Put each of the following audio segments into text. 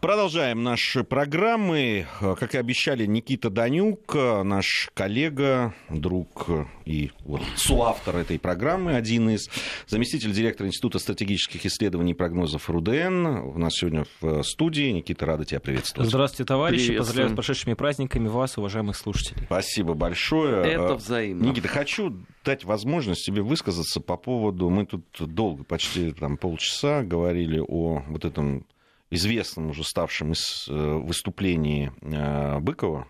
Продолжаем наши программы. Как и обещали, Никита Данюк, наш коллега, друг и вот соавтор этой программы, один из, заместитель директора Института стратегических исследований и прогнозов РУДН. У нас сегодня в студии. Никита, рада тебя приветствовать. Здравствуйте, товарищи. Поздравляю с прошедшими праздниками вас, уважаемых слушателей. Спасибо большое. Это взаимно. Никита, хочу дать возможность тебе высказаться по поводу... Мы тут долго, почти там, полчаса говорили о вот этом известном уже ставшем из э, выступлении э, Быкова,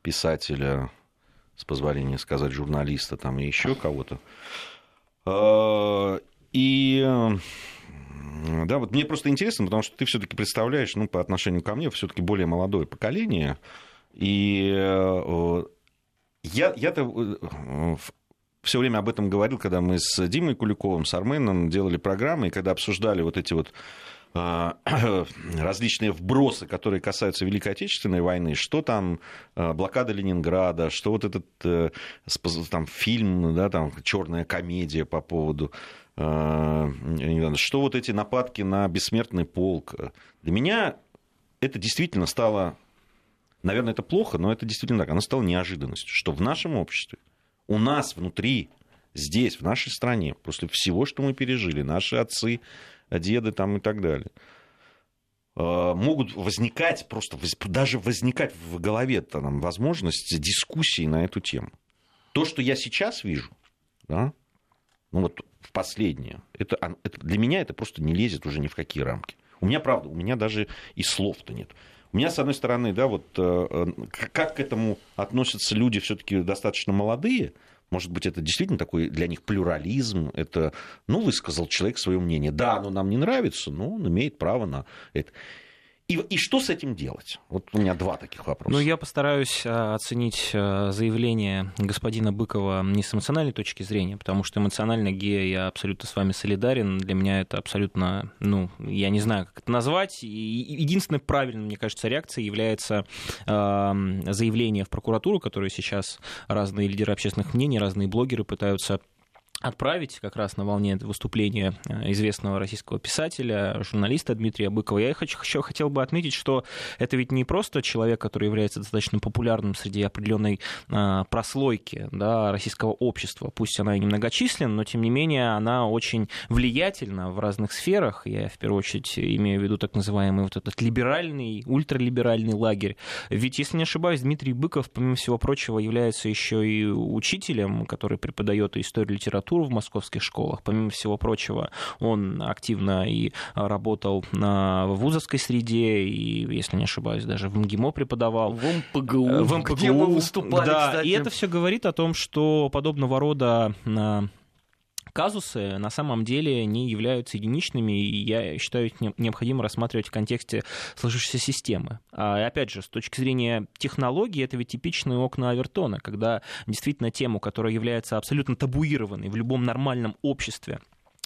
писателя, с позволения сказать, журналиста там и еще кого-то. Э, и да, вот мне просто интересно, потому что ты все-таки представляешь, ну, по отношению ко мне, все-таки более молодое поколение. И я, я-то все время об этом говорил, когда мы с Димой Куликовым, с Арменом делали программы, и когда обсуждали вот эти вот различные вбросы, которые касаются Великой Отечественной войны, что там а, блокада Ленинграда, что вот этот э, там, фильм, да, там, черная комедия по поводу а, что вот эти нападки на бессмертный полк. Для меня это действительно стало, наверное, это плохо, но это действительно так, оно стало неожиданностью, что в нашем обществе, у нас внутри, здесь, в нашей стране, после всего, что мы пережили, наши отцы, деды там и так далее э, могут возникать, просто даже возникать в голове там, возможность дискуссии на эту тему. То, что я сейчас вижу, да, ну вот в последнее, это, это, для меня это просто не лезет уже ни в какие рамки. У меня, правда, у меня даже и слов-то нет. У меня, с одной стороны, да, вот э, э, как к этому относятся люди все-таки достаточно молодые, может быть, это действительно такой для них плюрализм. Это, ну, высказал человек свое мнение. Да, оно нам не нравится, но он имеет право на это. И, и что с этим делать? Вот у меня два таких вопроса. Ну, я постараюсь а, оценить а, заявление господина Быкова не с эмоциональной точки зрения, потому что эмоционально, Гея, я абсолютно с вами солидарен. Для меня это абсолютно, ну, я не знаю, как это назвать. И единственной правильной, мне кажется, реакцией является э, заявление в прокуратуру, которое сейчас разные лидеры общественных мнений, разные блогеры пытаются отправить как раз на волне выступления э, известного российского писателя, журналиста Дмитрия Быкова. Я еще хотел бы отметить, что это ведь не просто человек, который является достаточно популярным среди определенной а, прослойки да, российского общества. Пусть она и немногочисленна, но тем не менее она очень влиятельна в разных сферах. Я в первую очередь имею в виду так называемый вот этот либеральный, ультралиберальный лагерь. Ведь, если не ошибаюсь, Дмитрий Быков, помимо всего прочего, является еще и учителем, который преподает историю литературы литературу в московских школах. Помимо всего прочего, он активно и работал на вузовской среде, и, если не ошибаюсь, даже в МГИМО преподавал. В МПГУ, э, в МПГУ где мы выступали, да, кстати. И это все говорит о том, что подобного рода казусы на самом деле не являются единичными, и я считаю, их необходимо рассматривать в контексте сложившейся системы. А опять же, с точки зрения технологии, это ведь типичные окна Авертона, когда действительно тему, которая является абсолютно табуированной в любом нормальном обществе,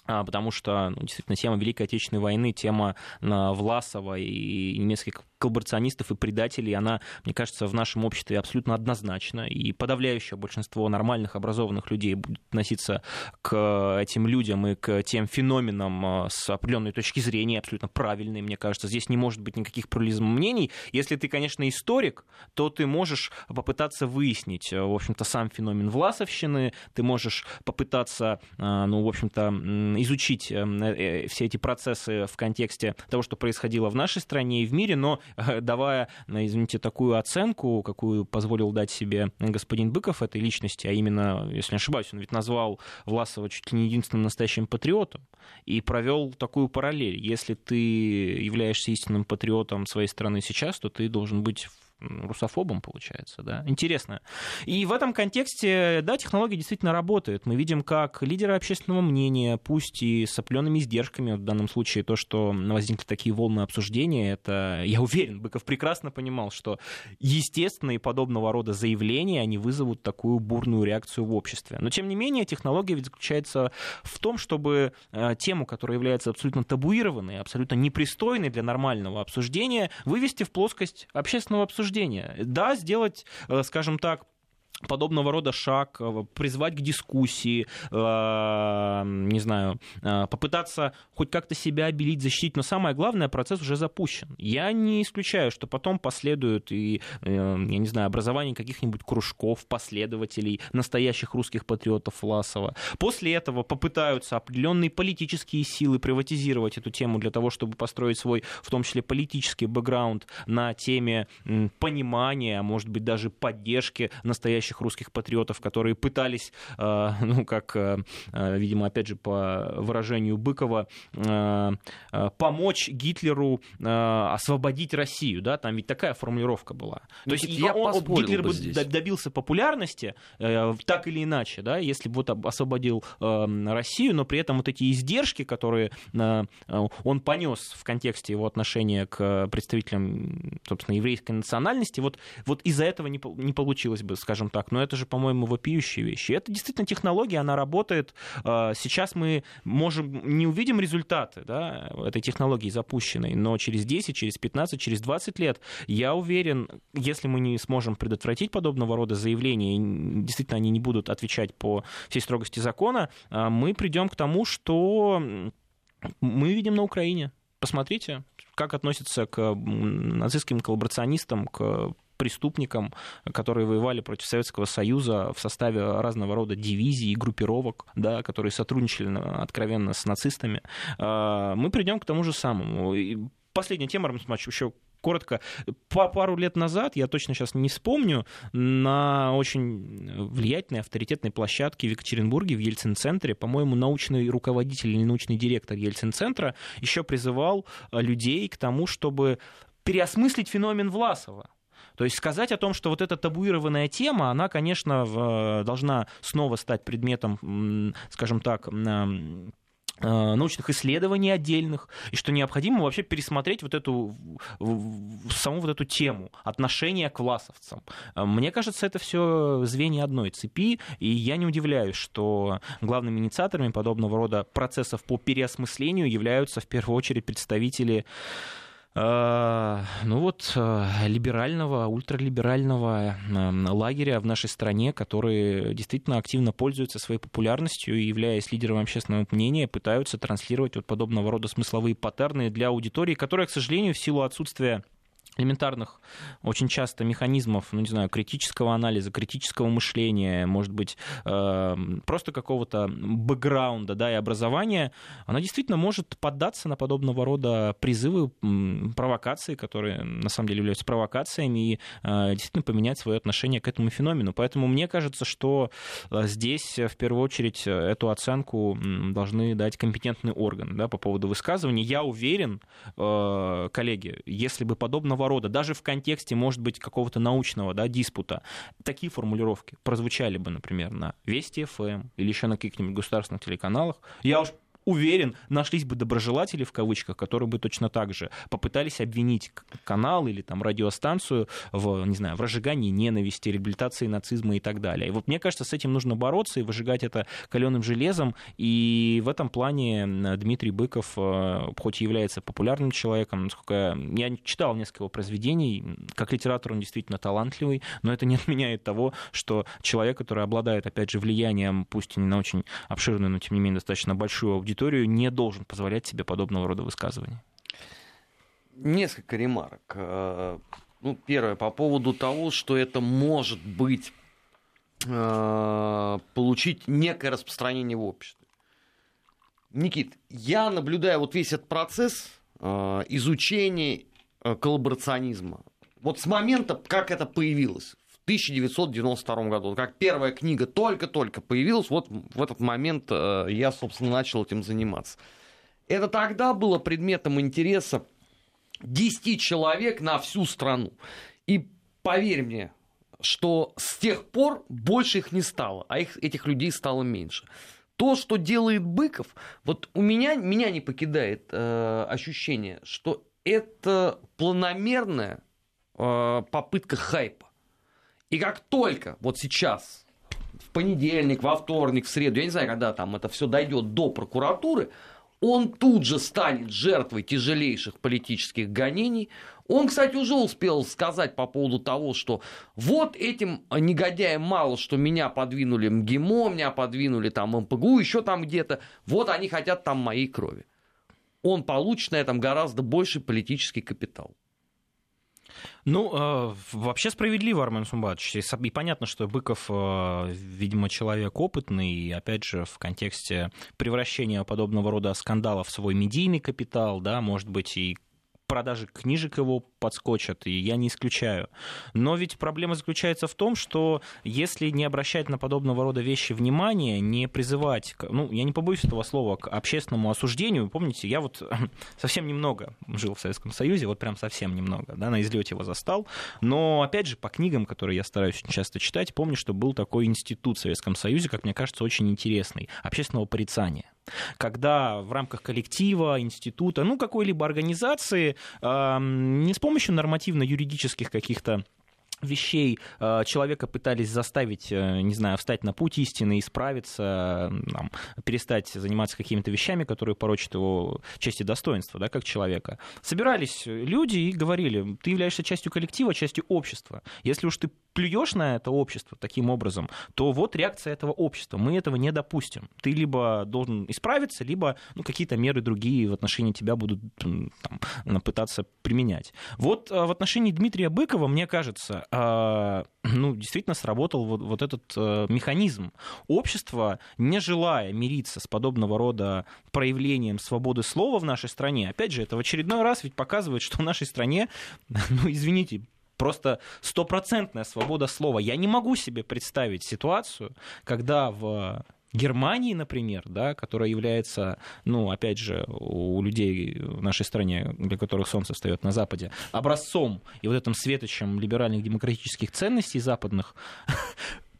а, потому что ну, действительно тема Великой Отечественной войны, тема Власова и немецких коллаборационистов и предателей, она, мне кажется, в нашем обществе абсолютно однозначна. И подавляющее большинство нормальных, образованных людей будет относиться к этим людям и к тем феноменам а, с определенной точки зрения, абсолютно правильной, мне кажется. Здесь не может быть никаких плурализма мнений. Если ты, конечно, историк, то ты можешь попытаться выяснить, в общем-то, сам феномен власовщины, ты можешь попытаться, а, ну, в общем-то, изучить э, э, все эти процессы в контексте того, что происходило в нашей стране и в мире, но давая, извините, такую оценку, какую позволил дать себе господин Быков этой личности, а именно, если не ошибаюсь, он ведь назвал Власова чуть ли не единственным настоящим патриотом и провел такую параллель. Если ты являешься истинным патриотом своей страны сейчас, то ты должен быть русофобом, получается, да. Интересно. И в этом контексте, да, технология действительно работает. Мы видим, как лидеры общественного мнения, пусть и с определенными издержками, в данном случае то, что возникли такие волны обсуждения, это, я уверен, Быков прекрасно понимал, что естественные подобного рода заявления, они вызовут такую бурную реакцию в обществе. Но, тем не менее, технология ведь заключается в том, чтобы э, тему, которая является абсолютно табуированной, абсолютно непристойной для нормального обсуждения, вывести в плоскость общественного обсуждения обсуждения. Да, сделать, э, скажем так, подобного рода шаг, э, призвать к дискуссии, э, не знаю, э, попытаться хоть как-то себя обелить, защитить, но самое главное, процесс уже запущен. Я не исключаю, что потом последует и, я не знаю, образование каких-нибудь кружков, последователей настоящих русских патриотов Власова. После этого попытаются определенные политические силы приватизировать эту тему для того, чтобы построить свой, в том числе, политический бэкграунд на теме понимания, а может быть, даже поддержки настоящих настоящих русских патриотов, которые пытались, э, ну, как, э, э, видимо, опять же, по выражению Быкова, помочь Гитлеру освободить Россию, да, там ведь такая формулировка была. То есть я он, Гитлер бы здесь. добился популярности, так или иначе, да, если бы вот освободил Россию, но при этом вот эти издержки, которые он понес в контексте его отношения к представителям, собственно, еврейской национальности, вот, вот из-за этого не, не получилось бы, скажем так, но это же, по-моему, вопиющие вещи. Это действительно технология, она работает. А, сейчас мы можем, не увидим результаты да, этой технологии запущенной, но через 10, через 15, через 20 лет, я уверен, если мы не сможем предотвратить подобного рода заявления, действительно они не будут отвечать по всей строгости закона, а, мы придем к тому, что мы видим на Украине. Посмотрите, как относятся к нацистским коллаборационистам, к преступникам, которые воевали против Советского Союза в составе разного рода дивизий и группировок, да, которые сотрудничали откровенно с нацистами, а, мы придем к тому же самому. И последняя тема, Рамсмач, еще коротко. Пару лет назад, я точно сейчас не вспомню, на очень влиятельной, авторитетной площадке в Екатеринбурге, в Ельцин-центре, по-моему, научный руководитель или научный директор Ельцин-центра еще призывал людей к тому, чтобы переосмыслить феномен Власова. То есть сказать о том, что вот эта табуированная тема, она, конечно, должна снова стать предметом, скажем так, э, научных исследований отдельных, и что необходимо вообще пересмотреть вот эту, саму вот эту тему отношения к власовцам. Мне кажется, это все звенья одной цепи, и я не удивляюсь, что главными инициаторами подобного рода процессов по переосмыслению являются в первую очередь представители Э, ну вот, э, либерального, ультралиберального эм, лагеря в нашей стране, которые действительно активно пользуются своей популярностью и, являясь лидером общественного мнения, пытаются транслировать вот подобного рода смысловые паттерны для аудитории, которая, к сожалению, в силу отсутствия элементарных очень часто механизмов, ну не знаю, критического анализа, критического мышления, может быть, э, просто какого-то бэкграунда, да, и образования, она действительно может поддаться на подобного рода призывы, провокации, которые на самом деле являются провокациями, и э, действительно поменять свое отношение к этому феномену. Поэтому мне кажется, что э, здесь в первую очередь эту оценку должны дать компетентный орган да, по поводу высказываний. Я уверен, коллеги, если бы подобного рода, даже в контексте, может быть, какого-то научного да, диспута, такие формулировки прозвучали бы, например, на Вести ФМ эм или еще на каких-нибудь государственных телеканалах, я уж уверен, нашлись бы доброжелатели в кавычках, которые бы точно так же попытались обвинить канал или там радиостанцию в, не знаю, в разжигании ненависти, реабилитации нацизма и так далее. И вот мне кажется, с этим нужно бороться и выжигать это каленым железом. И в этом плане Дмитрий Быков, э, хоть и является популярным человеком, насколько я читал несколько его произведений, как литератор он действительно талантливый, но это не отменяет того, что человек, который обладает, опять же, влиянием, пусть и не на очень обширную, но тем не менее достаточно большую аудиторию, аудиторию не должен позволять себе подобного рода высказывания. Несколько ремарок. Э, ну, первое, по поводу того, что это может быть э, получить некое распространение в обществе. Никит, я наблюдаю вот весь этот процесс э, изучения коллаборационизма. Вот с момента, как это появилось, 1992 году. Как первая книга только-только появилась, вот в этот момент э, я, собственно, начал этим заниматься. Это тогда было предметом интереса 10 человек на всю страну. И поверь мне, что с тех пор больше их не стало, а их, этих людей стало меньше. То, что делает Быков, вот у меня, меня не покидает э, ощущение, что это планомерная э, попытка хайпа. И как только вот сейчас, в понедельник, во вторник, в среду, я не знаю, когда там это все дойдет до прокуратуры, он тут же станет жертвой тяжелейших политических гонений. Он, кстати, уже успел сказать по поводу того, что вот этим негодяям мало, что меня подвинули МГИМО, меня подвинули там МПГУ, еще там где-то. Вот они хотят там моей крови. Он получит на этом гораздо больше политический капитал. Ну, э, вообще справедливо, Армен Сумбатович. И понятно, что Быков, э, видимо, человек опытный, и, опять же, в контексте превращения подобного рода скандалов в свой медийный капитал, да, может быть, и продажи книжек его подскочат, и я не исключаю. Но ведь проблема заключается в том, что если не обращать на подобного рода вещи внимания, не призывать, ну, я не побоюсь этого слова, к общественному осуждению, помните, я вот совсем немного жил в Советском Союзе, вот прям совсем немного, да, на излете его застал, но, опять же, по книгам, которые я стараюсь часто читать, помню, что был такой институт в Советском Союзе, как мне кажется, очень интересный, общественного порицания когда в рамках коллектива, института, ну, какой-либо организации не с помощью нормативно-юридических каких-то вещей э, человека пытались заставить, э, не знаю, встать на путь истины, исправиться, там, перестать заниматься какими-то вещами, которые порочат его честь и достоинство, да, как человека. Собирались люди и говорили, ты являешься частью коллектива, частью общества. Если уж ты плюешь на это общество таким образом, то вот реакция этого общества. Мы этого не допустим. Ты либо должен исправиться, либо ну, какие-то меры другие в отношении тебя будут там, пытаться применять. Вот э, в отношении Дмитрия Быкова, мне кажется, ну, действительно сработал вот, вот этот э, механизм. Общество, не желая мириться с подобного рода проявлением свободы слова в нашей стране, опять же, это в очередной раз ведь показывает, что в нашей стране, ну, извините, просто стопроцентная свобода слова. Я не могу себе представить ситуацию, когда в Германии, например, да, которая является, ну, опять же, у людей в нашей стране, для которых солнце встает на Западе, образцом и вот этим светочем либеральных демократических ценностей западных,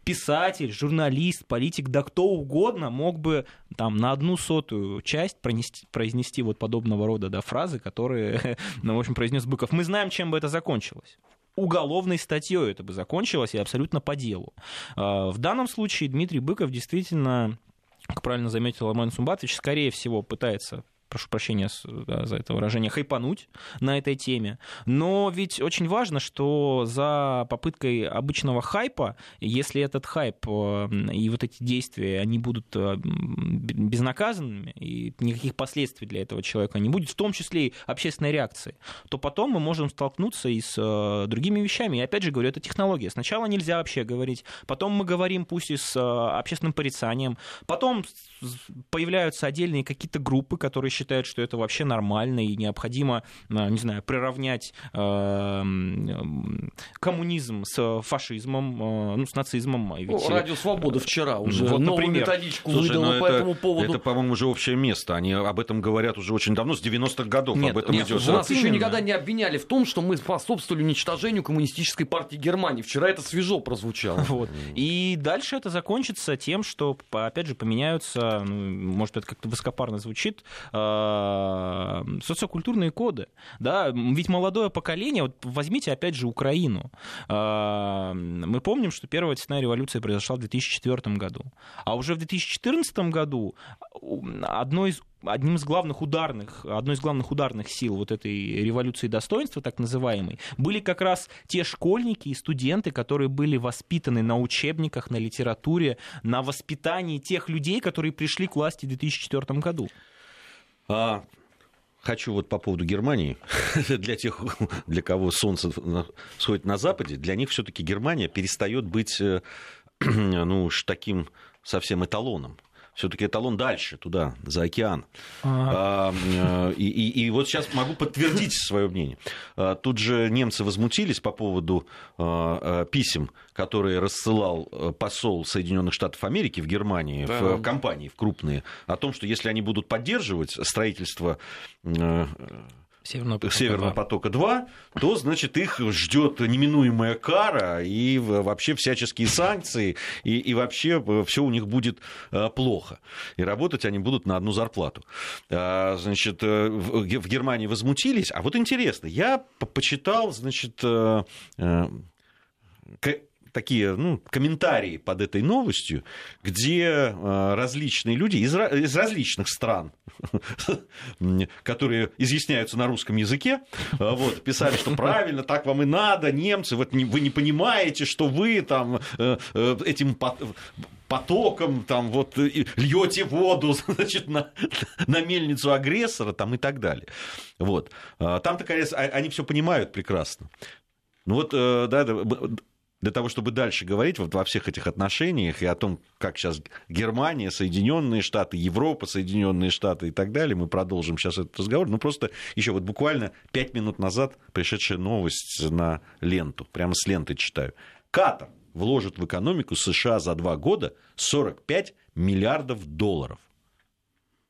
писатель, журналист, политик, да кто угодно мог бы там на одну сотую часть пронести, произнести вот подобного рода да, фразы, которые, ну, в общем, произнес Быков. Мы знаем, чем бы это закончилось уголовной статьей это бы закончилось и абсолютно по делу. А, в данном случае Дмитрий Быков действительно как правильно заметил Армен Сумбатович, скорее всего пытается прошу прощения да, за это выражение, хайпануть на этой теме. Но ведь очень важно, что за попыткой обычного хайпа, если этот хайп э, и вот эти действия, они будут э, безнаказанными, и никаких последствий для этого человека не будет, в том числе и общественной реакции, то потом мы можем столкнуться и с э, другими вещами. И опять же говорю, это технология. Сначала нельзя вообще говорить, потом мы говорим пусть и с общественным порицанием, потом появляются отдельные какие-то группы, которые считают, что это вообще нормально и необходимо, э, не знаю, приравнять э, коммунизм с фашизмом, э, ну, с нацизмом. Ведь... Ну, Радио Свобода вчера уже вот, новую например. методичку Слушай, выдала ну, по это, этому поводу. Это, по-моему, уже общее место. Они об этом говорят уже очень давно, с 90-х годов нет, об этом нет, идет. Нас еще никогда не обвиняли в том, что мы способствовали уничтожению коммунистической партии Германии. Вчера это свежо прозвучало. Вот. И дальше это закончится тем, что, опять же, поменяются, ну, может, это как-то высокопарно звучит, а, социокультурные коды. Да? Ведь молодое поколение, вот возьмите опять же Украину. А, мы помним, что первая цветная революция произошла в 2004 году. А уже в 2014 году одно из одним из главных ударных, одной из главных ударных сил вот этой революции достоинства, так называемой, были как раз те школьники и студенты, которые были воспитаны на учебниках, на литературе, на воспитании тех людей, которые пришли к власти в 2004 году. А, хочу вот по поводу Германии. для тех, для кого солнце сходит на Западе, для них все-таки Германия перестает быть э, ну уж таким совсем эталоном все-таки эталон дальше, туда, за океан. А, э, и, и, и вот сейчас могу подтвердить свое мнение. А, тут же немцы возмутились по поводу а, писем, которые рассылал э, посол Соединенных Штатов Америки в Германии, да. в компании, в крупные, о том, что если они будут поддерживать строительство э, Северного потока, Северного потока 2, то, значит, их ждет неминуемая кара и вообще всяческие санкции, и, и вообще э, все у них будет э, плохо. И работать они будут на одну зарплату. А, значит, э, в Германии возмутились. А вот интересно, я почитал, значит, такие ну, комментарии под этой новостью, где различные люди из, из различных стран, которые изъясняются на русском языке, вот, писали, что правильно, так вам и надо, немцы, вот вы не понимаете, что вы там этим потоком, там вот льете воду, значит, на, на мельницу агрессора, там и так далее. Вот. Там-то, конечно, они все понимают прекрасно. Ну вот, э, да, для того, чтобы дальше говорить вот во всех этих отношениях и о том, как сейчас Германия, Соединенные Штаты, Европа, Соединенные Штаты и так далее, мы продолжим сейчас этот разговор. Ну, просто еще вот буквально пять минут назад пришедшая новость на ленту, прямо с ленты читаю. Катар вложит в экономику США за два года 45 миллиардов долларов.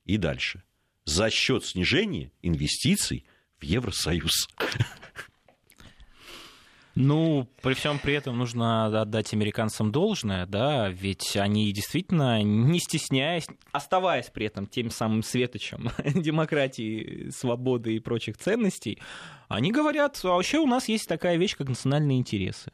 И дальше. За счет снижения инвестиций в Евросоюз. Ну, при всем при этом нужно отдать американцам должное, да, ведь они действительно, не стесняясь, оставаясь при этом тем самым светочем демократии, свободы и прочих ценностей, они говорят, а вообще у нас есть такая вещь, как национальные интересы.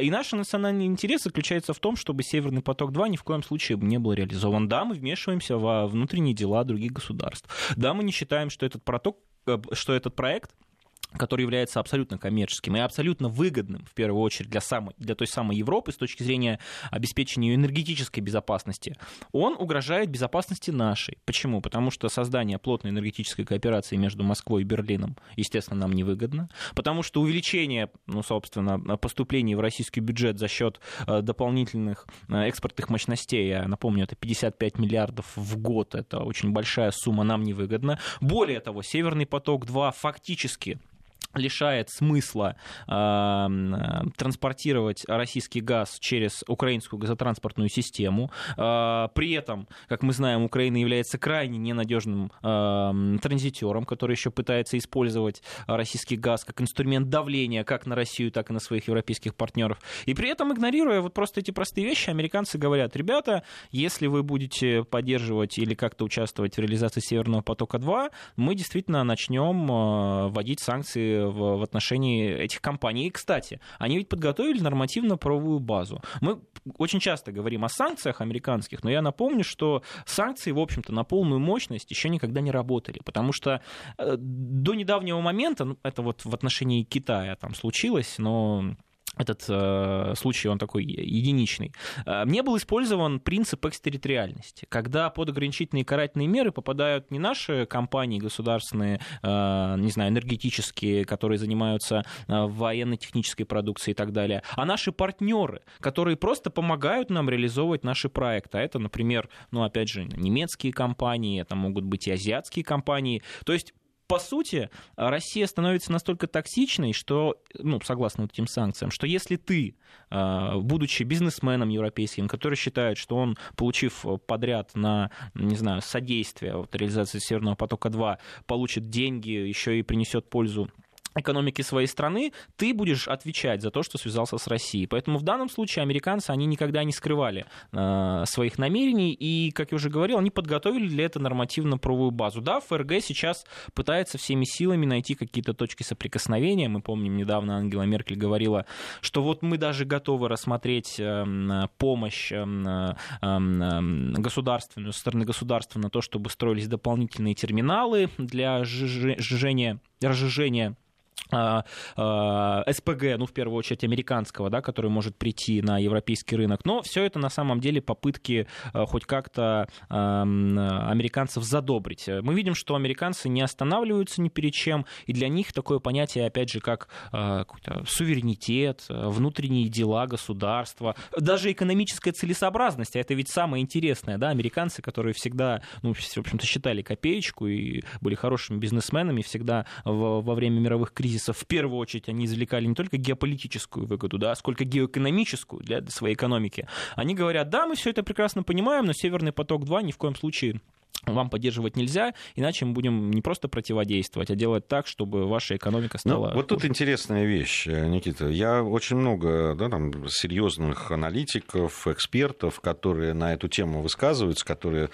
И наши национальные интересы заключаются в том, чтобы Северный поток-2 ни в коем случае не был реализован. Да, мы вмешиваемся во внутренние дела других государств. Да, мы не считаем, что этот, проток, э, что этот проект который является абсолютно коммерческим и абсолютно выгодным, в первую очередь, для, самой, для той самой Европы с точки зрения обеспечения энергетической безопасности, он угрожает безопасности нашей. Почему? Потому что создание плотной энергетической кооперации между Москвой и Берлином, естественно, нам невыгодно. Потому что увеличение, ну, собственно, поступлений в российский бюджет за счет э, дополнительных э, экспортных мощностей, я напомню, это 55 миллиардов в год, это очень большая сумма, нам невыгодно. Более того, Северный поток-2 фактически лишает смысла э, транспортировать российский газ через украинскую газотранспортную систему. Э, при этом, как мы знаем, Украина является крайне ненадежным э, транзитером, который еще пытается использовать российский газ как инструмент давления как на Россию, так и на своих европейских партнеров. И при этом, игнорируя вот просто эти простые вещи, американцы говорят, ребята, если вы будете поддерживать или как-то участвовать в реализации Северного потока-2, мы действительно начнем э, вводить санкции в, в отношении этих компаний. И, кстати, они ведь подготовили нормативно-правовую базу. Мы очень часто говорим о санкциях американских, но я напомню, что санкции, в общем-то, на полную мощность еще никогда не работали, потому что э, до недавнего момента, ну, это вот в отношении Китая там случилось, но этот э, случай, он такой единичный, э, не был использован принцип экстерриториальности, когда под ограничительные карательные меры попадают не наши компании государственные, э, не знаю, энергетические, которые занимаются э, военно-технической продукцией и так далее, а наши партнеры, которые просто помогают нам реализовывать наши проекты. А это, например, ну, опять же, немецкие компании, это могут быть и азиатские компании. То есть по сути, Россия становится настолько токсичной, что, ну, согласно вот этим санкциям, что если ты, а, будучи бизнесменом европейским, который считает, что он, получив подряд на, не знаю, содействие вот, реализации Северного потока-2, получит деньги, еще и принесет пользу экономики своей страны, ты будешь отвечать за то, что связался с Россией. Поэтому в данном случае американцы, они никогда не скрывали э, своих намерений, и, как я уже говорил, они подготовили для этого нормативно-правовую базу. Да, ФРГ сейчас пытается всеми силами найти какие-то точки соприкосновения. Мы помним, недавно Ангела Меркель говорила, что вот мы даже готовы рассмотреть э, помощь э, э, э, государственную, со стороны государства на то, чтобы строились дополнительные терминалы для сжижения, разжижения а, а, СПГ, ну, в первую очередь, американского, да, который может прийти на европейский рынок. Но все это на самом деле попытки а, хоть как-то американцев задобрить. Мы видим, что американцы не останавливаются ни перед чем, и для них такое понятие, опять же, как суверенитет, внутренние дела государства, даже экономическая целесообразность, а это ведь самое интересное, да, американцы, которые всегда, ну, в общем-то, считали копеечку и были хорошими бизнесменами, всегда во время мировых кризисов кризисов в первую очередь они извлекали не только геополитическую выгоду, да, сколько геоэкономическую для своей экономики. Они говорят, да, мы все это прекрасно понимаем, но Северный поток-2 ни в коем случае вам поддерживать нельзя, иначе мы будем не просто противодействовать, а делать так, чтобы ваша экономика ну, стала... Ну, вот тут интересная вещь, Никита. Я очень много да, там, серьезных аналитиков, экспертов, которые на эту тему высказываются, которые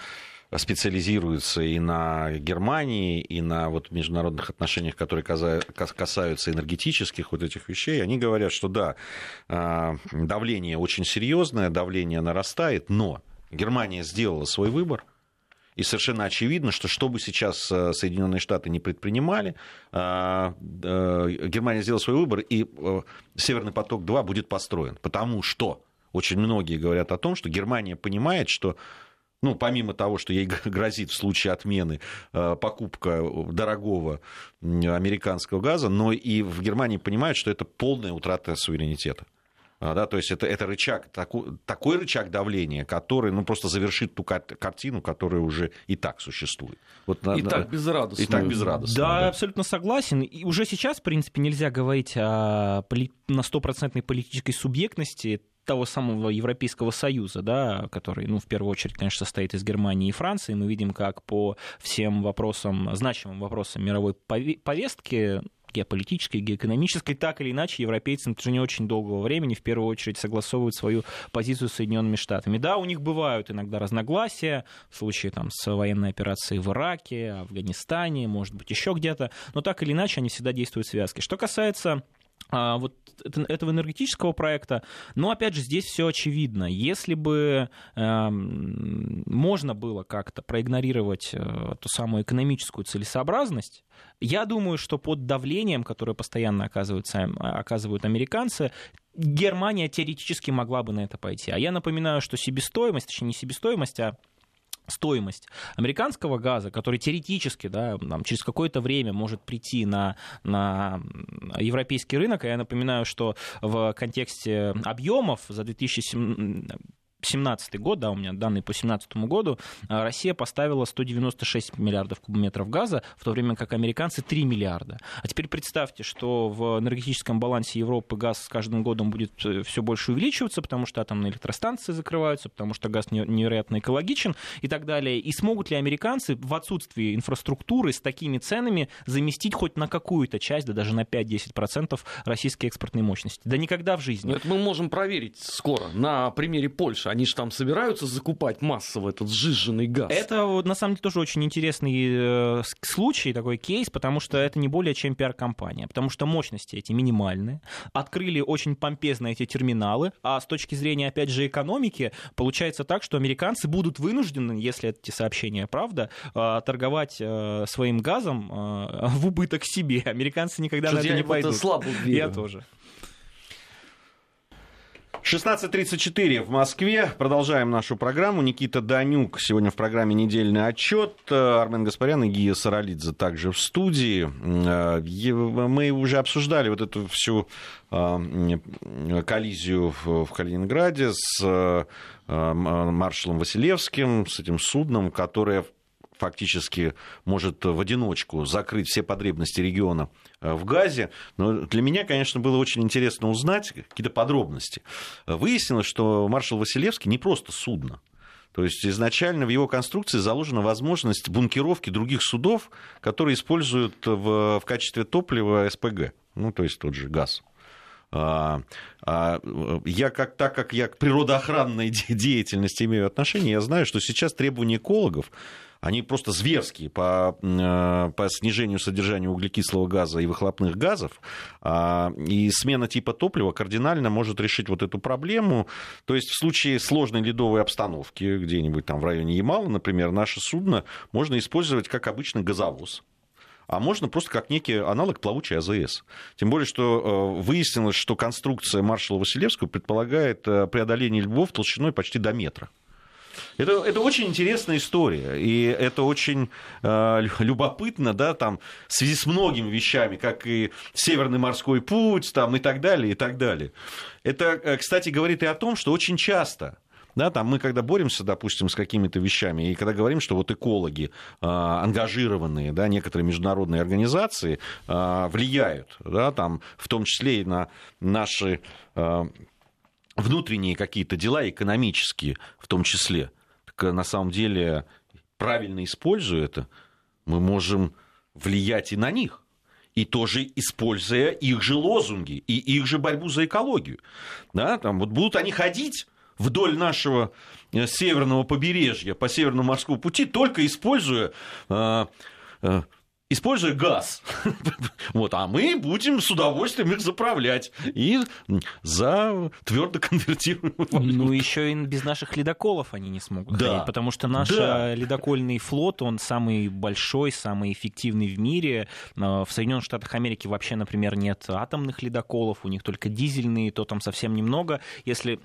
специализируются и на Германии, и на вот международных отношениях, которые касаются энергетических вот этих вещей, они говорят, что да, давление очень серьезное, давление нарастает, но Германия сделала свой выбор – и совершенно очевидно, что что бы сейчас э, Соединенные Штаты не предпринимали, э, э, Германия сделала свой выбор, и Северный поток-2 будет построен. Потому что очень многие говорят о том, что Германия понимает, что ну, помимо того, что ей грозит в случае отмены покупка дорогого американского газа, но и в Германии понимают, что это полная утрата суверенитета. А, да, то есть это, это рычаг, такой, такой рычаг давления, который ну, просто завершит ту картину, которая уже и так существует. Вот, и на, так безрадостно. И так безрадостно. Да, да, абсолютно согласен. И уже сейчас, в принципе, нельзя говорить о поли... на стопроцентной политической субъектности того самого Европейского Союза, да, который, ну, в первую очередь, конечно, состоит из Германии и Франции. Мы видим, как по всем вопросам, значимым вопросам мировой повестки геополитической, геоэкономической, так или иначе европейцы на протяжении очень долгого времени в первую очередь согласовывают свою позицию с Соединенными Штатами. Да, у них бывают иногда разногласия в случае там, с военной операцией в Ираке, Афганистане, может быть, еще где-то, но так или иначе они всегда действуют в связке. Что касается вот этого энергетического проекта. Но опять же, здесь все очевидно. Если бы э, можно было как-то проигнорировать э, ту самую экономическую целесообразность, я думаю, что под давлением, которое постоянно оказываются, оказывают американцы, Германия теоретически могла бы на это пойти. А я напоминаю, что себестоимость, точнее не себестоимость, а стоимость американского газа, который теоретически да, там, через какое-то время может прийти на, на европейский рынок, а я напоминаю, что в контексте объемов за 2007 17 год, да, у меня данные по 17 году, а, Россия поставила 196 миллиардов кубометров газа, в то время как американцы 3 миллиарда. А теперь представьте, что в энергетическом балансе Европы газ с каждым годом будет э, все больше увеличиваться, потому что атомные электростанции закрываются, потому что газ невероятно экологичен и так далее. И смогут ли американцы в отсутствии инфраструктуры с такими ценами заместить хоть на какую-то часть, да даже на 5-10% российской экспортной мощности? Да никогда в жизни. Но это мы можем проверить скоро на примере Польши. Они же там собираются закупать массово этот сжиженный газ. Это на самом деле тоже очень интересный э, случай, такой кейс, потому что это не более чем пиар-компания, потому что мощности эти минимальные, открыли очень помпезно эти терминалы, а с точки зрения, опять же, экономики, получается так, что американцы будут вынуждены, если эти сообщения правда, э, торговать э, своим газом в убыток себе. Американцы никогда что на это не пойдут. Я тоже. 16.34 в Москве. Продолжаем нашу программу. Никита Данюк сегодня в программе «Недельный отчет». Армен Гаспарян и Гия Саралидзе также в студии. Мы уже обсуждали вот эту всю а, коллизию в Калининграде с маршалом Василевским, с этим судном, которое фактически может в одиночку закрыть все потребности региона э, в газе. Но для меня, конечно, было очень интересно узнать какие-то подробности. Выяснилось, что маршал Василевский не просто судно. То есть изначально в его конструкции заложена возможность бункировки других судов, которые используют в, в качестве топлива СПГ, ну то есть тот же газ. А, а, я как, так как я к природоохранной деятельности имею отношение, я знаю, что сейчас требования экологов они просто зверские по, э, по снижению содержания углекислого газа и выхлопных газов. А, и смена типа топлива кардинально может решить вот эту проблему. То есть в случае сложной ледовой обстановки где-нибудь там в районе Ямала, например, наше судно можно использовать как обычный газовоз а можно просто как некий аналог плавучей АЗС. Тем более, что э, выяснилось, что конструкция маршала Василевского предполагает э, преодоление львов толщиной почти до метра. Это, это очень интересная история, и это очень э, любопытно, да, там, в связи с многими вещами, как и Северный морской путь, там, и так далее, и так далее. Это, э, кстати, говорит и о том, что очень часто да, там мы когда боремся, допустим, с какими-то вещами, и когда говорим, что вот экологи, э, ангажированные, да, некоторые международные организации э, влияют, да, там, в том числе и на наши э, внутренние какие-то дела, экономические в том числе, на самом деле, правильно используя это, мы можем влиять и на них. И тоже используя их же лозунги и их же борьбу за экологию. Да, там вот будут они ходить вдоль нашего э, северного побережья по Северному морскому пути, только используя э, э, используя газ. вот, а мы будем с удовольствием их заправлять и за твердо конвертируемую Ну, еще и без наших ледоколов они не смогут да. ходить, потому что наш да. ледокольный флот, он самый большой, самый эффективный в мире. В Соединенных Штатах Америки вообще, например, нет атомных ледоколов, у них только дизельные, то там совсем немного. Если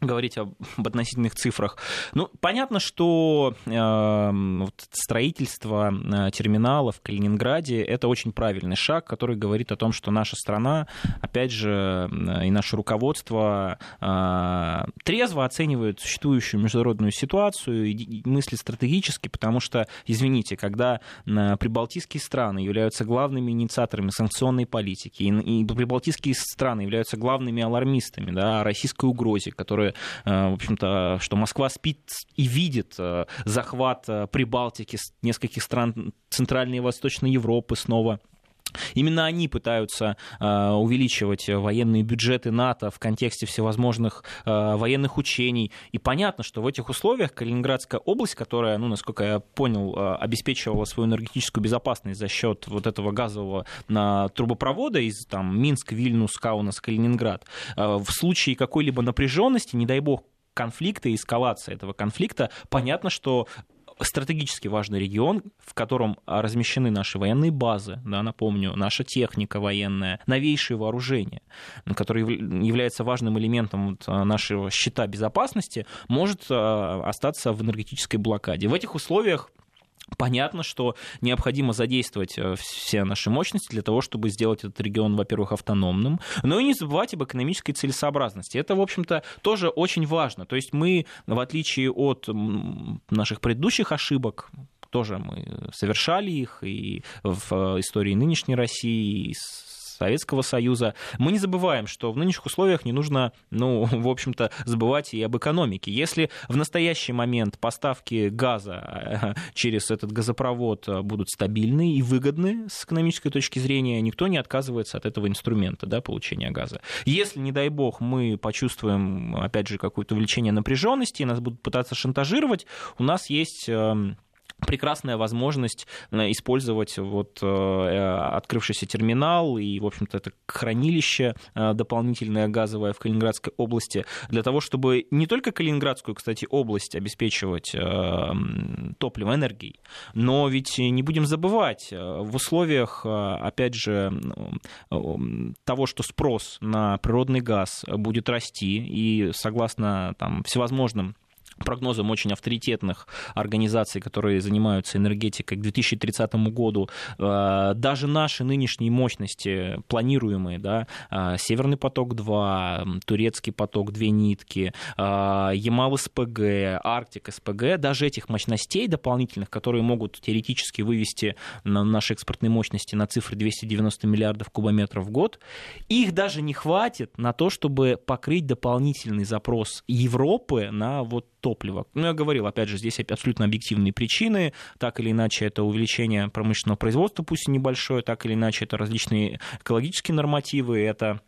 говорить об, относительных цифрах. Ну, понятно, что э, вот строительство э, терминала в Калининграде это очень правильный шаг, который говорит о том, что наша страна, опять же, э, и наше руководство э, трезво оценивает существующую международную ситуацию и, и мыслит стратегически, потому что, извините, когда э, прибалтийские страны являются главными инициаторами санкционной политики, и, и прибалтийские страны являются главными алармистами да, о российской угрозе, которая Э, в общем-то, что Москва спит и видит э, захват э, Прибалтики, нескольких стран Центральной и Восточной Европы снова. Именно они пытаются э, увеличивать военные бюджеты НАТО в контексте всевозможных э, военных учений. И понятно, что в этих условиях Калининградская область, которая, ну, насколько я понял, э, обеспечивала свою энергетическую безопасность за счет вот этого газового трубопровода из там, Минск, Вильнюс, Каунас, Калининград, в случае какой-либо напряженности, не дай бог, конфликта и этого конфликта, понятно, что стратегически важный регион, в котором размещены наши военные базы, да, напомню, наша техника военная, новейшие вооружения, которые является важным элементом а, нашего щита безопасности, может а, остаться в энергетической блокаде. В этих условиях Понятно, что необходимо задействовать э, все наши мощности для того, чтобы сделать этот регион, во-первых, автономным, но и не забывать об экономической целесообразности. Это, в общем-то, тоже очень важно. То есть мы, в отличие от наших предыдущих ошибок, тоже мы совершали их и в э, истории нынешней России, и Советского Союза. Мы не забываем, что в нынешних условиях не нужно, ну, в общем-то, забывать и об экономике. Если в настоящий момент поставки газа э, через этот газопровод будут стабильны и выгодны с экономической точки зрения, никто не отказывается от этого инструмента да, получения газа. Если, не дай бог, мы почувствуем, опять же, какое-то увеличение напряженности, нас будут пытаться шантажировать, у нас есть эм, прекрасная возможность э, использовать вот э, открывшийся терминал и, в общем-то, это хранилище э, дополнительное газовое в Калининградской области для того, чтобы не только Калининградскую, кстати, область обеспечивать топливом, энергией, но ведь не будем забывать, в условиях, опять же, того, что спрос на природный газ будет расти, и согласно там, всевозможным прогнозам очень авторитетных организаций, которые занимаются энергетикой к 2030 году, э, даже наши нынешние мощности, планируемые, да, э, Северный поток-2, Турецкий поток, две нитки, э, Ямал-СПГ, Арктик-СПГ, даже этих мощностей дополнительных, которые могут теоретически вывести на наши экспортные мощности на цифры 290 миллиардов кубометров в год, их даже не хватит на то, чтобы покрыть дополнительный запрос Европы на вот топлива. Ну, я говорил, опять же, здесь абсолютно объективные причины. Так или иначе, это увеличение промышленного производства, пусть и небольшое, так или иначе, это различные экологические нормативы, это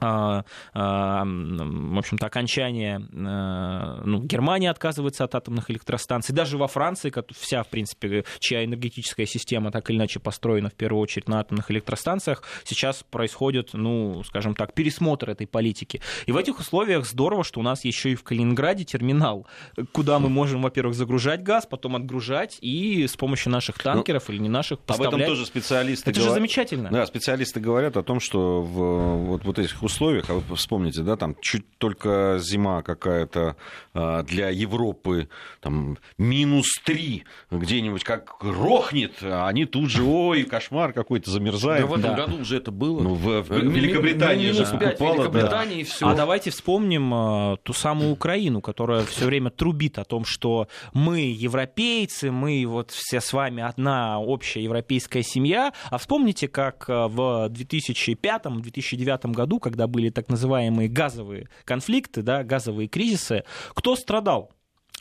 в общем-то, окончание, а, ну, Германия отказывается от атомных электростанций, даже во Франции, вся, в принципе, чья энергетическая система так или иначе построена в первую очередь на атомных электростанциях, сейчас происходит, ну, скажем так, пересмотр этой политики. И в этих условиях здорово, что у нас еще и в Калининграде терминал, куда мы можем, во-первых, загружать газ, потом отгружать и с помощью наших ну, танкеров ну, или не наших поставлять. Об этом тоже специалисты Это говорят. же замечательно. Да, специалисты говорят о том, что в вот, вот этих условиях, а вы вспомните, да, там чуть только зима какая-то а, для Европы, там, минус 3 где-нибудь как рохнет, а они тут же, ой, кошмар какой-то, замерзают. Да в этом да. году уже это было. Ну, в, в Великобритании минус же покупала. Великобритании да. и все. А давайте вспомним а, ту самую Украину, которая все время трубит о том, что мы европейцы, мы вот все с вами одна общая европейская семья. А вспомните, как в 2005-2009 году, когда были так называемые газовые конфликты, да, газовые кризисы, кто страдал?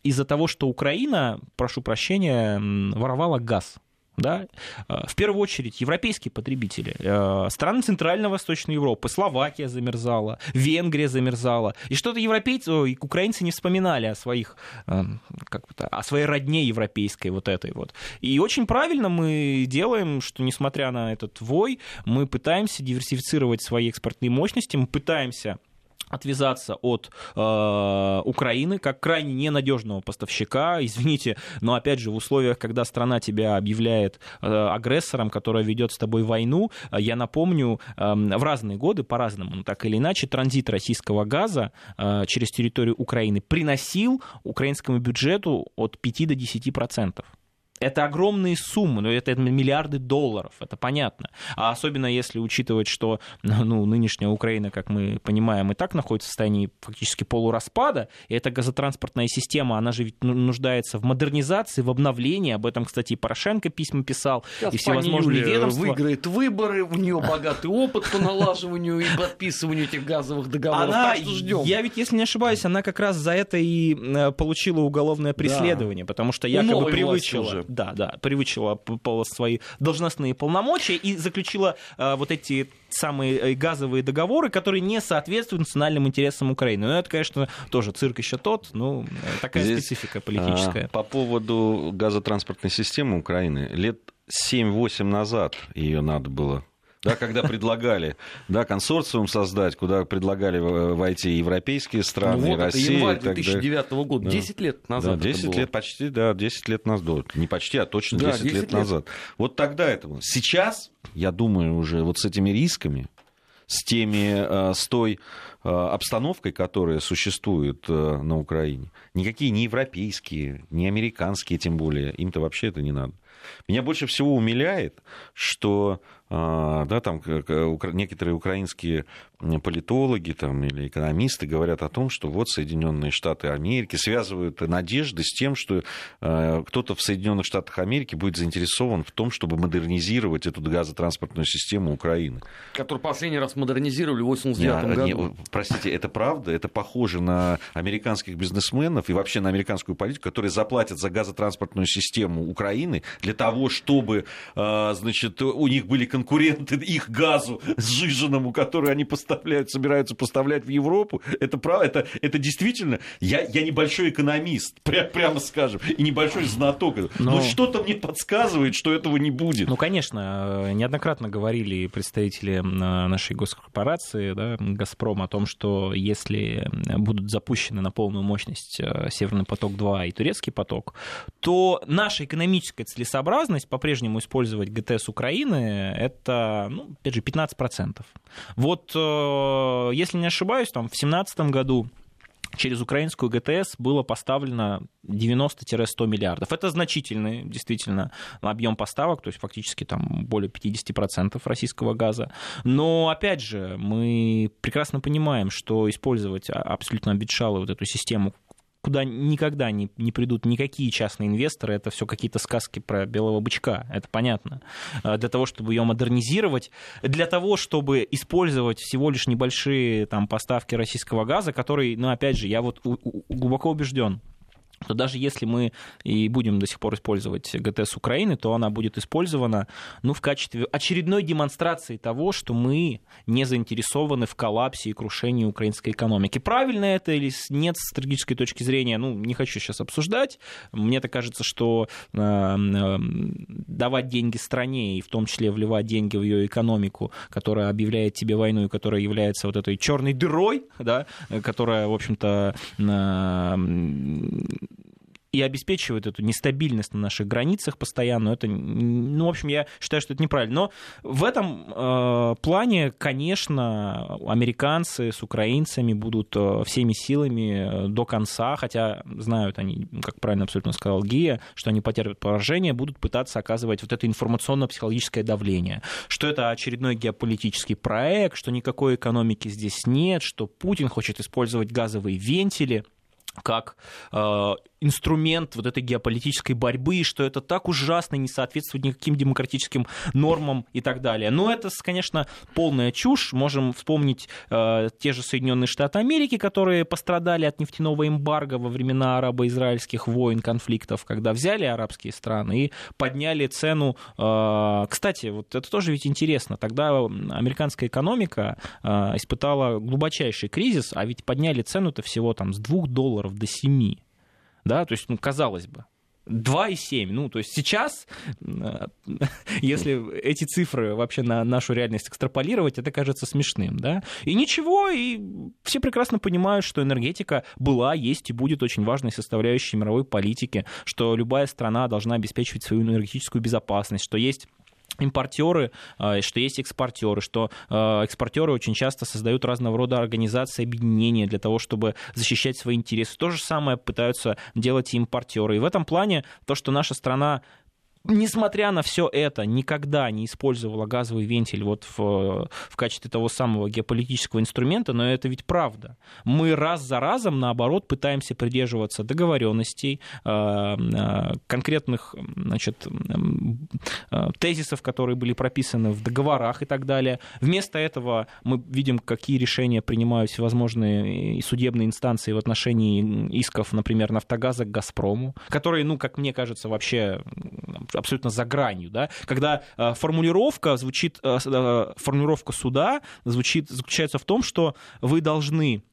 Из-за того, что Украина, прошу прощения, воровала газ да, э, в первую очередь европейские потребители, э, страны Центрально-Восточной Европы, Словакия замерзала, Венгрия замерзала, и что-то европейцы, ой, украинцы не вспоминали о своих, э, как то о своей родне европейской вот этой вот. И очень правильно мы делаем, что несмотря на этот вой, мы пытаемся диверсифицировать свои экспортные мощности, мы пытаемся отвязаться от э, Украины как крайне ненадежного поставщика. Извините, но опять же в условиях, когда страна тебя объявляет э, агрессором, которая ведет с тобой войну, э, я напомню, э, в разные годы по-разному, но так или иначе, транзит российского газа э, через территорию Украины приносил украинскому бюджету от 5 до 10 процентов. Это огромные суммы, но это миллиарды долларов, это понятно. А особенно если учитывать, что ну, нынешняя Украина, как мы понимаем, и так находится в состоянии фактически полураспада, и эта газотранспортная система, она же ведь ну, нуждается в модернизации, в обновлении. Об этом, кстати, и Порошенко письма писал, Сейчас и всевозможные ведомства. выиграет выборы, у нее богатый опыт по налаживанию и подписыванию этих газовых договоров. Она, так что ждем. Я ведь, если не ошибаюсь, она как раз за это и э, получила уголовное преследование, да. потому что якобы привычила да, да, привычила свои должностные полномочия и заключила э, вот эти самые э, газовые договоры, которые не соответствуют национальным интересам Украины. Но это, конечно, тоже цирк еще тот, ну, такая Здесь, специфика политическая. А, по поводу газотранспортной системы Украины, лет 7-8 назад ее надо было да, когда предлагали да, консорциум создать, куда предлагали войти европейские страны, ну, вот Россия. Это январь 2009 -го года, да. 10 лет назад. Да, 10 лет почти, да, 10 лет назад. Не почти, а точно 10, да, 10 лет, лет назад. Вот тогда это было. Сейчас, я думаю, уже вот с этими рисками, с теми, э, с той э, обстановкой, которая существует э, на Украине, никакие не европейские, не американские, тем более, им-то вообще это не надо. Меня больше всего умиляет, что да, там некоторые украинские политологи там, или экономисты говорят о том, что вот Соединенные Штаты Америки связывают надежды с тем, что а, кто-то в Соединенных Штатах Америки будет заинтересован в том, чтобы модернизировать эту газотранспортную систему Украины. Которую последний раз модернизировали в 89 году. Не, простите, это правда? Это похоже на американских бизнесменов и вообще на американскую политику, которые заплатят за газотранспортную систему Украины для того, чтобы а, значит, у них были конкуренты их газу сжиженному, который они поставляют, собираются поставлять в Европу. Это правда, это, это действительно, я, я небольшой экономист, пря, прямо скажем, и небольшой знаток. Но, Но что-то мне подсказывает, что этого не будет. Ну, конечно, э, неоднократно говорили представители э, нашей госкорпорации, да, «Газпром», о том, что если будут запущены на полную мощность э, «Северный поток-2» и «Турецкий поток», то наша экономическая целесообразность по-прежнему использовать ГТС Украины это, ну, опять же, 15%. Вот, э, если не ошибаюсь, там в 2017 году через украинскую ГТС было поставлено 90-100 миллиардов. Это значительный, действительно, объем поставок, то есть фактически там более 50% российского газа. Но, опять же, мы прекрасно понимаем, что использовать а, абсолютно обетшалую вот эту систему куда никогда не, не придут никакие частные инвесторы, это все какие-то сказки про белого бычка, это понятно. А для того, чтобы ее модернизировать, для того, чтобы использовать всего лишь небольшие там, поставки российского газа, который, ну, опять же, я вот глубоко убежден, то даже если мы и будем до сих пор использовать ГТС Украины, то она будет использована ну, в качестве очередной демонстрации того, что мы не заинтересованы в коллапсе и крушении украинской экономики. Правильно это или нет с стратегической точки зрения, ну, не хочу сейчас обсуждать. Мне так кажется, что э, э, давать деньги стране и в том числе вливать деньги в ее экономику, которая объявляет тебе войну и которая является вот этой черной дырой, да, которая, в общем-то, э, и обеспечивает эту нестабильность на наших границах постоянно. Это, ну, в общем, я считаю, что это неправильно. Но в этом э, плане, конечно, американцы с украинцами будут э, всеми силами э, до конца, хотя знают они, как правильно абсолютно сказал Гия, что они потерпят поражение, будут пытаться оказывать вот это информационно-психологическое давление, что это очередной геополитический проект, что никакой экономики здесь нет, что Путин хочет использовать газовые вентили как э, инструмент вот этой геополитической борьбы, что это так ужасно, не соответствует никаким демократическим нормам и так далее. Но это, конечно, полная чушь. Можем вспомнить э, те же Соединенные Штаты Америки, которые пострадали от нефтяного эмбарго во времена арабо-израильских войн, конфликтов, когда взяли арабские страны и подняли цену. Э, кстати, вот это тоже ведь интересно. Тогда американская экономика э, испытала глубочайший кризис, а ведь подняли цену-то всего там с 2 долларов до 7 да, то есть, ну, казалось бы, 2,7. Ну, то есть сейчас, э, если эти цифры вообще на нашу реальность экстраполировать, это кажется смешным, да? И ничего, и все прекрасно понимают, что энергетика была, есть и будет очень важной составляющей мировой политики, что любая страна должна обеспечивать свою энергетическую безопасность, что есть импортеры, а, что есть экспортеры, что а, экспортеры очень часто создают разного рода организации, объединения для того, чтобы защищать свои интересы. То же самое пытаются делать и импортеры. И в этом плане то, что наша страна несмотря на все это, никогда не использовала газовый вентиль вот в, в качестве того самого геополитического инструмента, но это ведь правда. Мы раз за разом, наоборот, пытаемся придерживаться договоренностей, э, э, конкретных значит, э, тезисов, которые были прописаны в договорах и так далее. Вместо этого мы видим, какие решения принимают всевозможные судебные инстанции в отношении исков, например, Нафтогаза к Газпрому, которые, ну, как мне кажется, вообще абсолютно за гранью, да, когда э, формулировка звучит, э, э, формулировка суда звучит, заключается в том, что вы должны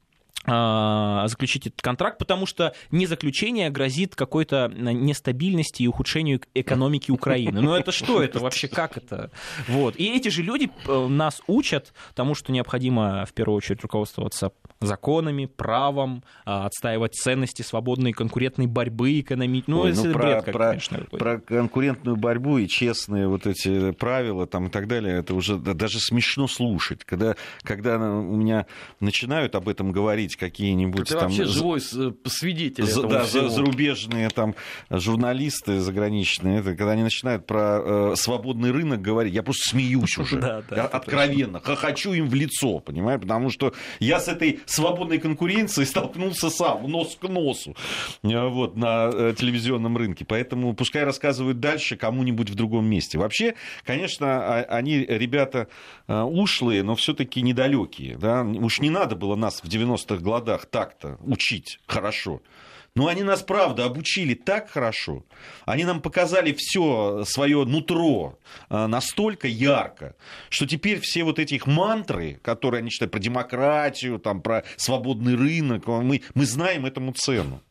заключить этот контракт, потому что не заключение грозит какой-то нестабильности и ухудшению экономики Украины. Ну это что это вообще, как это? Вот. И эти же люди нас учат тому, что необходимо в первую очередь руководствоваться законами, правом, а, отстаивать ценности свободной конкурентной борьбы экономить. Ну, Ой, ну про, бред, про, конечно, про конкурентную борьбу и честные вот эти правила там и так далее, это уже даже смешно слушать. Когда, когда у меня начинают об этом говорить какие-нибудь это там... вообще живой э, свидетель за, Да, всего. зарубежные там журналисты заграничные, это, когда они начинают про э, свободный рынок говорить, я просто смеюсь уже. Да, да, откровенно. Хохочу им в лицо, понимаешь? Потому что я с этой свободной конкуренции столкнулся сам, нос к носу, э, вот, на э, телевизионном рынке. Поэтому пускай рассказывают дальше кому-нибудь в другом месте. Вообще, конечно, а, они ребята ушлые, но все-таки недалекие. Да? Уж не надо было нас в 90-х годах так-то учить хорошо. Но они нас, правда, обучили так хорошо. Они нам показали все свое нутро а, настолько ярко, что теперь все вот эти их мантры, которые они читают про демократию, там, про свободный рынок, мы, мы знаем этому цену.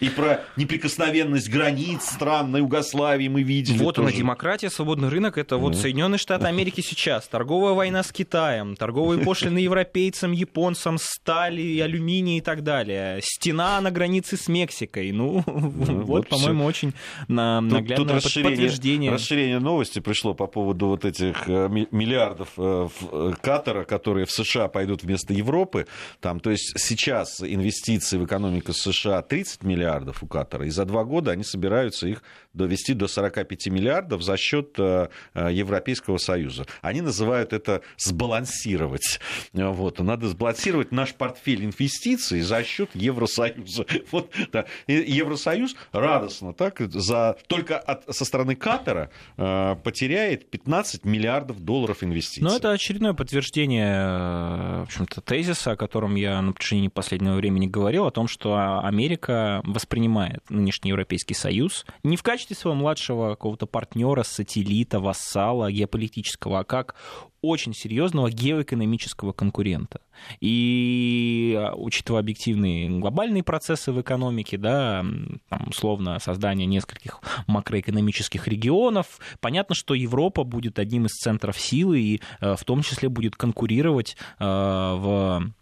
И про неприкосновенность границ стран Югославии мы видели. Вот тоже. она, демократия, свободный рынок. Это вот Соединенные Штаты Америки сейчас. Торговая война с Китаем, торговые пошлины европейцам, японцам, стали, алюминий и так далее. Стена на границе с Мексикой. Ну, ну вот, по-моему, очень наглядное подтверждение. Расширение новости пришло по поводу вот этих э, миллиардов э, э, Катара, которые в США пойдут вместо Европы. Там, то есть сейчас инвестиции в экономику США 30 миллиардов миллиардов у Катара. И за два года они собираются их довести до 45 миллиардов за счет э, э, Европейского Союза. Они называют это сбалансировать. Вот. Надо сбалансировать наш портфель инвестиций за счет Евросоюза. Вот, да. Евросоюз радостно так, за, только от, со стороны Катара э, потеряет 15 миллиардов долларов инвестиций. Но это очередное подтверждение в общем-то, тезиса, о котором я на протяжении последнего времени говорил, о том, что Америка воспринимает нынешний Европейский Союз не в качестве своего младшего какого-то партнера, сателлита, вассала геополитического, а как очень серьезного геоэкономического конкурента. И учитывая объективные глобальные процессы в экономике, да, там, условно создание нескольких макроэкономических регионов, понятно, что Европа будет одним из центров силы и э, в том числе будет конкурировать э, в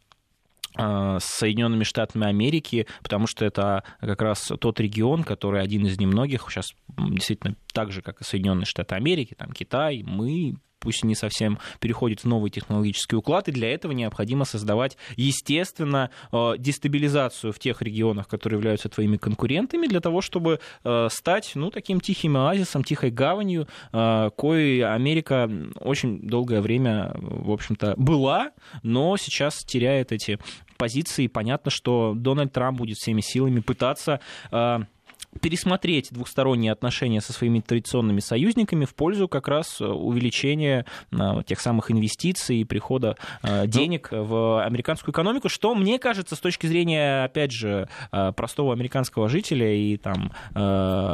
с Соединенными Штатами Америки, потому что это как раз тот регион, который один из немногих, сейчас действительно так же, как и Соединенные Штаты Америки, там Китай, мы пусть не совсем переходит в новый технологический уклад, и для этого необходимо создавать, естественно, э, дестабилизацию в тех регионах, которые являются твоими конкурентами, для того, чтобы э, стать, ну, таким тихим оазисом, тихой гаванью, э, кое Америка очень долгое время, в общем-то, была, но сейчас теряет эти позиции. Понятно, что Дональд Трамп будет всеми силами пытаться пересмотреть двухсторонние отношения со своими традиционными союзниками в пользу как раз э, увеличения э, тех самых инвестиций и прихода э, ну, денег ну, в американскую экономику, что, мне кажется, с точки зрения, опять же, простого американского жителя и там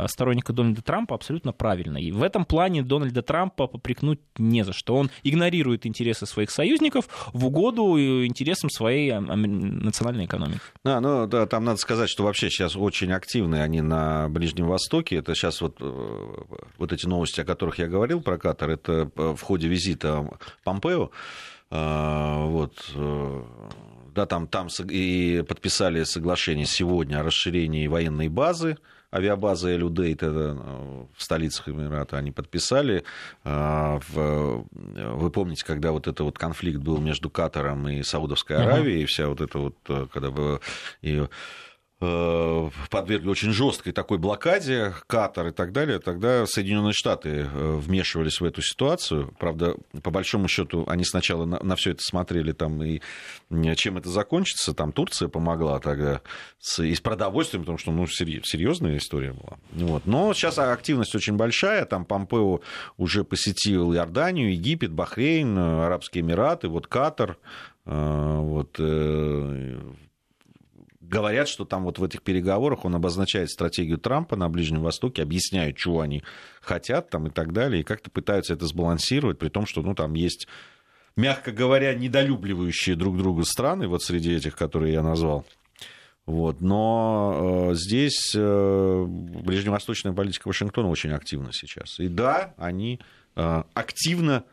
сторонника Дональда Трампа абсолютно правильно. И в этом плане Дональда Трампа попрекнуть не за что. Он игнорирует интересы своих союзников в угоду интересам своей национальной экономики. А, ну, да, там надо сказать, что вообще сейчас очень активны они на Ближнем Востоке. Это сейчас вот, э, вот эти новости, о которых я говорил про Катар, это в ходе визита Помпео. А, вот, э, да, там, там и подписали соглашение сегодня о расширении военной базы, авиабазы Элюдейт, э, в столицах Эмирата, они подписали. А, вы помните, когда вот это вот конфликт был между Катаром и Саудовской Аравией, uh-huh. и вся вот эта вот, когда бы и Э, подвергли очень жесткой такой блокаде, Катар и так далее, тогда Соединенные Штаты э, вмешивались в эту ситуацию. Правда, по большому счету, они сначала на, на все это смотрели там и чем это закончится. Там Турция помогла тогда с, и с продовольствием, потому что ну, серьезная история была. Вот. Но сейчас активность очень большая. Там Помпео уже посетил Иорданию, Египет, Бахрейн, Арабские Эмираты, вот Катар. Э, вот, говорят, что там вот в этих переговорах он обозначает стратегию Трампа на Ближнем Востоке, объясняет, чего они хотят там и так далее, и как-то пытаются это сбалансировать, при том, что ну, там есть, мягко говоря, недолюбливающие друг друга страны, вот среди этих, которые я назвал. Вот. Но э, здесь э, ближневосточная политика Вашингтона очень активна сейчас. И да, они э, активно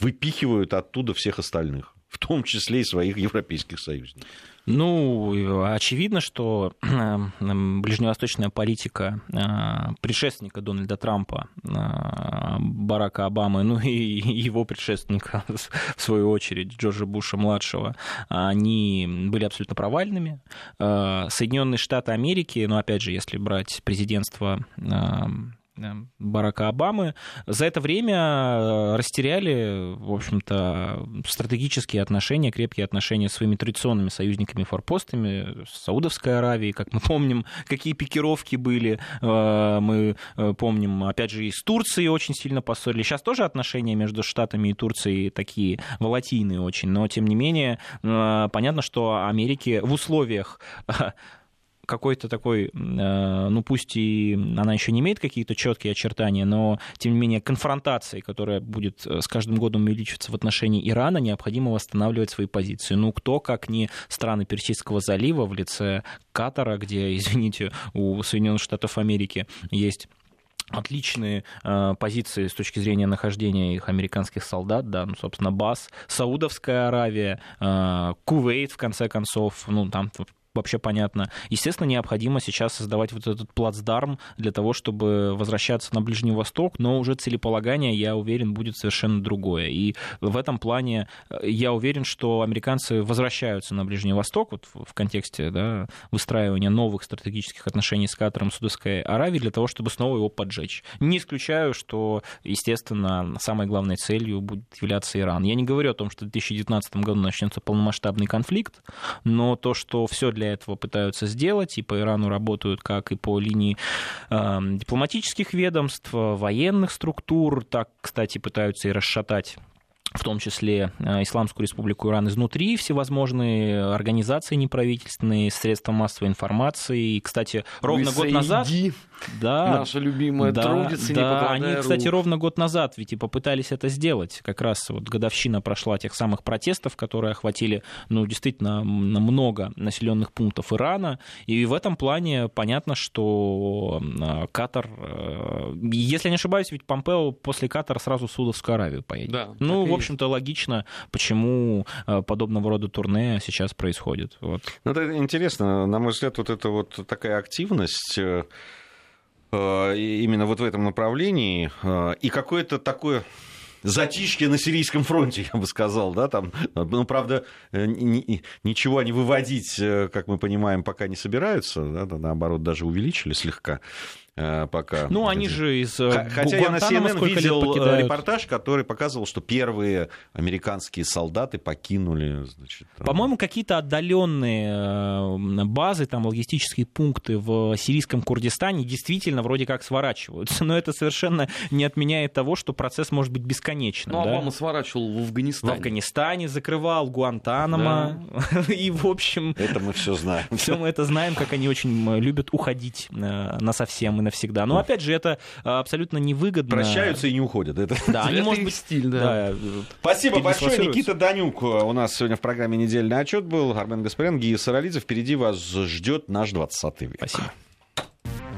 выпихивают оттуда всех остальных, в том числе и своих европейских союзников. Ну, очевидно, что ближневосточная политика э, предшественника Дональда Трампа, э, Барака Обамы, ну и его предшественника, в свою очередь, Джорджа Буша-младшего, они были абсолютно провальными. Э, Соединенные Штаты Америки, ну, опять же, если брать президентство Барака Обамы, за это время э, растеряли, в общем-то, стратегические отношения, крепкие отношения с своими традиционными союзниками форпостами, с Саудовской Аравией, как мы помним, какие пикировки были, э, мы э, помним, опять же, и с Турцией очень сильно поссорили. Сейчас тоже отношения между Штатами и Турцией такие волатильные очень, но, тем не менее, понятно, что Америке в условиях какой-то такой, э, ну пусть и она еще не имеет какие-то четкие очертания, но тем не менее конфронтации, которая будет э, с каждым годом увеличиваться в отношении Ирана, необходимо восстанавливать свои позиции. Ну кто, как не страны Персидского залива в лице Катара, где, извините, у Соединенных Штатов Америки есть отличные э, позиции с точки зрения нахождения их американских солдат, да, ну, собственно, БАС, Саудовская Аравия, э, Кувейт, в конце концов, ну, там вообще понятно. Естественно, необходимо сейчас создавать вот этот плацдарм для того, чтобы возвращаться на Ближний Восток, но уже целеполагание, я уверен, будет совершенно другое. И в этом плане э, я уверен, что американцы возвращаются на Ближний Восток вот в контексте да, выстраивания новых стратегических отношений с Катаром, Судовской Аравией для того, чтобы снова его поджечь. Не исключаю, что, естественно, самой главной целью будет являться Иран. Я не говорю о том, что в 2019 году начнется полномасштабный конфликт, но то, что все для для этого пытаются сделать, и по Ирану работают как и по линии э, дипломатических ведомств, военных структур, так, кстати, пытаются и расшатать в том числе э, Исламскую республику Иран изнутри, всевозможные организации неправительственные, средства массовой информации. И, кстати, ровно год назад... Да, наша любимая да, трудится, да, не Они, рук. кстати, ровно год назад ведь и попытались это сделать. Как раз вот годовщина прошла тех самых протестов, которые охватили, ну, действительно, много населенных пунктов Ирана. И в этом плане понятно, что э, Катар... Э, если не ошибаюсь, ведь Помпео после Катара сразу в Судовскую Аравию поедет. Да, ну, в общем-то, логично, почему э, подобного рода турне сейчас происходит. Вот. Ну, это интересно. На мой взгляд, вот эта вот такая активность э, э, именно вот в этом направлении и какое-то такое затишье на Сирийском фронте, я бы сказал, да, там, ну, правда, ничего они выводить, как мы понимаем, пока не собираются, да, наоборот, даже увеличили слегка пока. Ну, они же из э, Хотя я на CNN видел э, репортаж, который показывал, что первые американские солдаты покинули, значит, По-моему, какие-то отдаленные э, базы, там, логистические пункты в сирийском Курдистане действительно вроде как сворачиваются. Но это совершенно не отменяет того, что процесс может быть бесконечным. Ну, да? Обама сворачивал в В Афганистане. Афганистане закрывал, Гуантанамо. И, в общем, Это мы все знаем. все мы это знаем, как они очень любят уходить на совсем и навсегда. Но, опять же, это э, абсолютно невыгодно. Прощаются и не уходят. Это... Да, они, Это может быть, стиль, да. да, Спасибо большое. Никита Данюк у нас сегодня в программе «Недельный отчет» был. Армен Гаспарян, Гия Саралидзе. Впереди вас ждет наш 20 век. Спасибо.